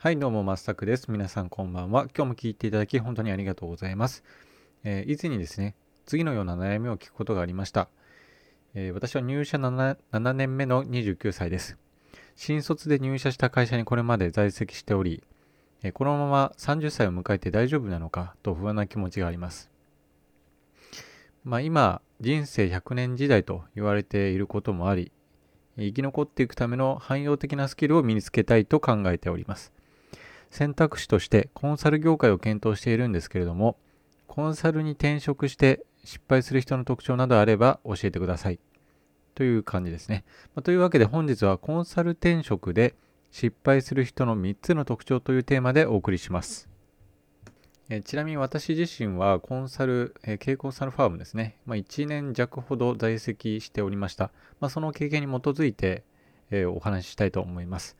はい、どうも、まっさくです。皆さんこんばんは。今日も聞いていただき、本当にありがとうございます。えー、以前にですね、次のような悩みを聞くことがありました。えー、私は入社 7, 7年目の29歳です。新卒で入社した会社にこれまで在籍しており、えー、このまま30歳を迎えて大丈夫なのかと不安な気持ちがあります。まあ、今、人生100年時代と言われていることもあり、生き残っていくための汎用的なスキルを身につけたいと考えております。選択肢としてコンサル業界を検討しているんですけれども、コンサルに転職して失敗する人の特徴などあれば教えてください。という感じですね。まあ、というわけで本日はコンサル転職で失敗する人の3つの特徴というテーマでお送りします。えちなみに私自身はコンサル、えー、経コンサルファームですね。まあ、1年弱ほど在籍しておりました。まあ、その経験に基づいて、え、お話ししたいと思います。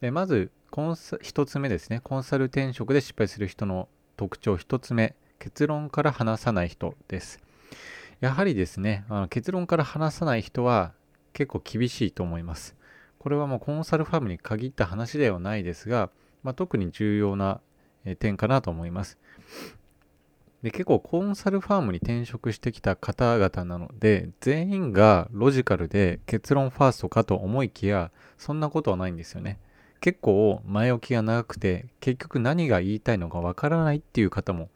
でまずコンサ、1つ目ですね。コンサル転職で失敗する人の特徴1つ目。結論から話さない人です。やはりですね、あの結論から話さない人は結構厳しいと思います。これはもうコンサルファームに限った話ではないですが、まあ、特に重要な点かなと思います。で結構コンサルファームに転職してきた方々なので全員がロジカルで結論ファーストかと思いきやそんなことはないんですよね。結構前置きが長くて結局何が言いたいのかわからないっていう方も、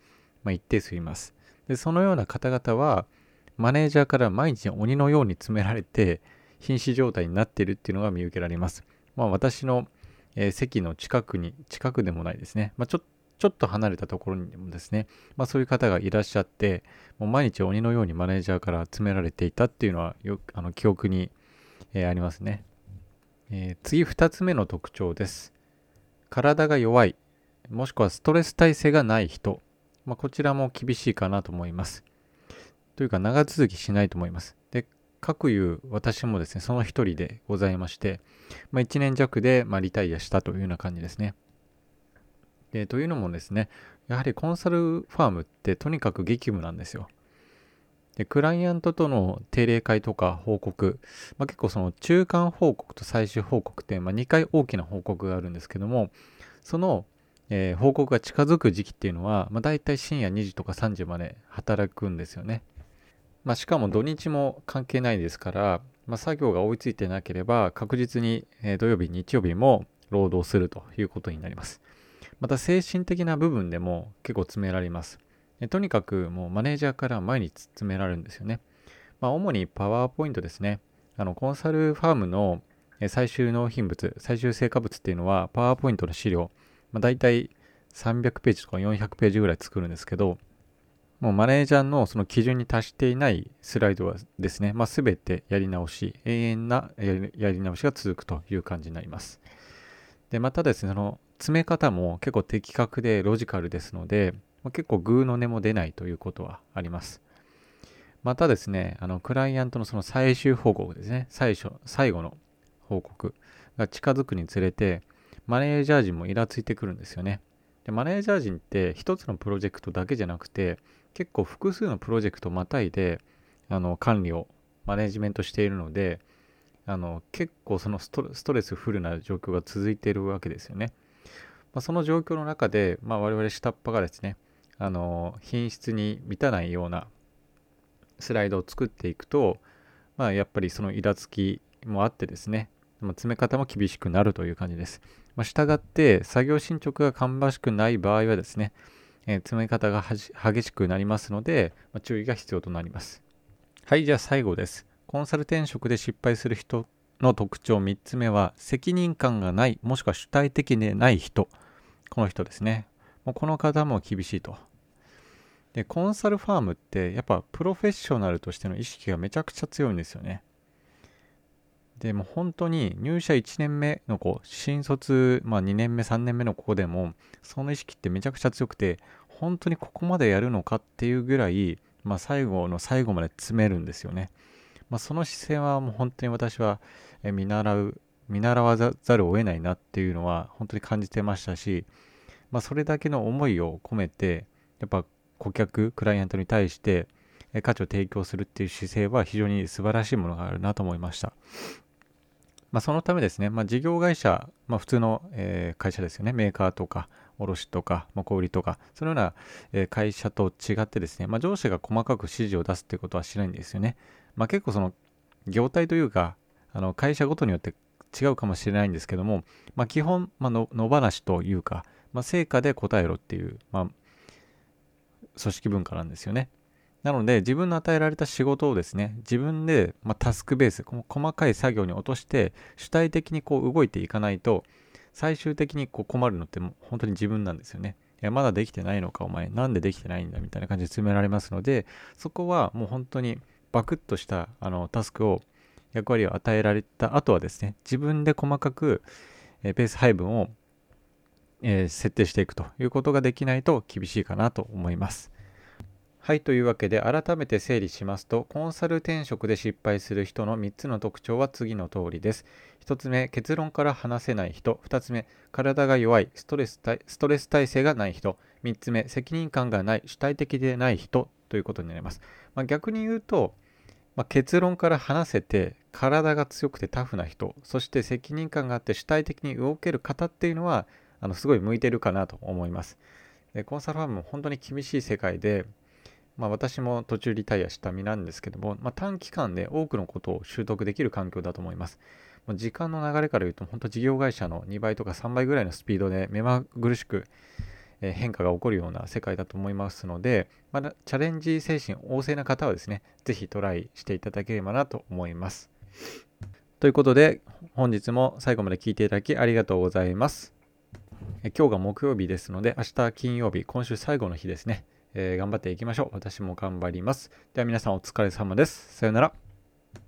まあ、一定数います。でそのような方々はマネージャーから毎日鬼のように詰められて瀕死状態になっているっていうのが見受けられます。まあ、私の、えー、席の近くに近くでもないですね、まあ、ちょちょっと離れたところにもですね、まあ、そういう方がいらっしゃってもう毎日鬼のようにマネージャーから詰められていたっていうのはよあの記憶に、えー、ありますね。えー、次2つ目の特徴です。体が弱い、もしくはストレス耐性がない人。まあ、こちらも厳しいかなと思います。というか長続きしないと思います。で、各いう私もですね、その一人でございまして、まあ、1年弱で、ま、リタイアしたというような感じですね。で、というのもですね、やはりコンサルファームってとにかく激務なんですよ。で、クライアントとの定例会とか報告、まあ、結構その中間報告と最終報告って、まあ、2回大きな報告があるんですけども、その、えー、報告が近づく時期っていうのは、まあ、大体深夜2時とか3時まで働くんですよね。まあ、しかも土日も関係ないですから、まあ、作業が追いついてなければ確実に、えー、土曜日、日曜日も労働するということになります。また精神的な部分でも結構詰められます。とにかくもうマネージャーから毎日詰められるんですよね。まあ、主にパワーポイントですね。あのコンサルファームの最終納品物、最終成果物っていうのはパワーポイントの資料、まあ、大体300ページとか400ページぐらい作るんですけど、もうマネージャーのその基準に達していないスライドはですね、まあ、全てやり直し、永遠なやり直しが続くという感じになります。で、またですね、その詰め方も結構的確でロジカルですので、まあ、結構グーの音も出ないということはあります。またですね、あのクライアントのその最終報告ですね、最初、最後の報告が近づくにつれて、マネージャー陣もイラついてくるんですよね。でマネージャー陣って一つのプロジェクトだけじゃなくて、結構複数のプロジェクトをまたいで、あの管理をマネジメントしているので、あの結構そのストレスフルな状況が続いているわけですよね。まあ、その状況の中で、まあ、我々下っ端がですね、あの品質に満たないようなスライドを作っていくと、まあ、やっぱりそのイラつきもあってですね、まあ、詰め方も厳しくなるという感じです。まあ、従って作業進捗が芳しくない場合はですね、えー、詰め方が激しくなりますので、まあ、注意が必要となります。はい、じゃあ最後です。コンサル転職で失敗する人の特徴3つ目は、責任感がない、もしくは主体的でない人。この人ですね。もうこの方も厳しいと。で、コンサルファームってやっぱプロフェッショナルとしての意識がめちゃくちゃ強いんですよね。でも本当に入社1年目の子、新卒、まあ、2年目、3年目の子でも、その意識ってめちゃくちゃ強くて、本当にここまでやるのかっていうぐらい、まあ、最後の最後まで詰めるんですよね。まあ、その姿勢はもう本当に私は見習う、見習わざるを得ないなっていうのは本当に感じてましたし、まあ、それだけの思いを込めて、やっぱ顧客、クライアントに対して価値を提供するっていう姿勢は非常に素晴らしいものがあるなと思いました。まあ、そのためですね、まあ、事業会社、まあ、普通の、え、会社ですよね、メーカーとか、卸とか、ま、小売とか、そのような、え、会社と違ってですね、まあ、上司が細かく指示を出すっていうことはしないんですよね。ま、結構その、業態というか、あの会社ごとによって違うかもしれないんですけども、ま、基本、まの、野放しというか、まあ、成果で答えろっていう、まあ、組織文化なんですよね。なので自分の与えられた仕事をですね自分で、まあ、タスクベース細かい作業に落として主体的にこう動いていかないと最終的にこう困るのって本当に自分なんですよね。いやまだできてないのかお前なんでできてないんだみたいな感じで詰められますのでそこはもう本当にバクッとしたあのタスクを役割を与えられた後はですね自分で細かく、えペース配分を、えー、設定していくということができないと厳しいかなと思います。はい、というわけで改めて整理しますと、コンサル転職で失敗する人の3つの特徴は次の通りです。1つ目、結論から話せない人。2つ目、体が弱い、ストレスストレス耐性がない人。3つ目、責任感がない、主体的でない人ということになります。まあ、逆に言うと、まあ、結論から話せて、体が強くてタフな人、そして責任感があって主体的に動ける方っていうのは、あのすごい向いてるかなと思います。でコンサルファームも本当に厳しい世界で、まあ、私も途中リタイアした身なんですけども、まあ、短期間で多くのことを習得できる環境だと思います。まあ、時間の流れから言うと、本当事業会社の2倍とか3倍ぐらいのスピードで目まぐるしく変化が起こるような世界だと思いますので、まだチャレンジ精神旺盛な方はですね、ぜひトライしていただければなと思います。ということで、本日も最後まで聞いていただきありがとうございます。今日が木曜日ですので、明日金曜日、今週最後の日ですね。えー、頑張っていきましょう。私も頑張ります。では皆さんお疲れ様です。さようなら。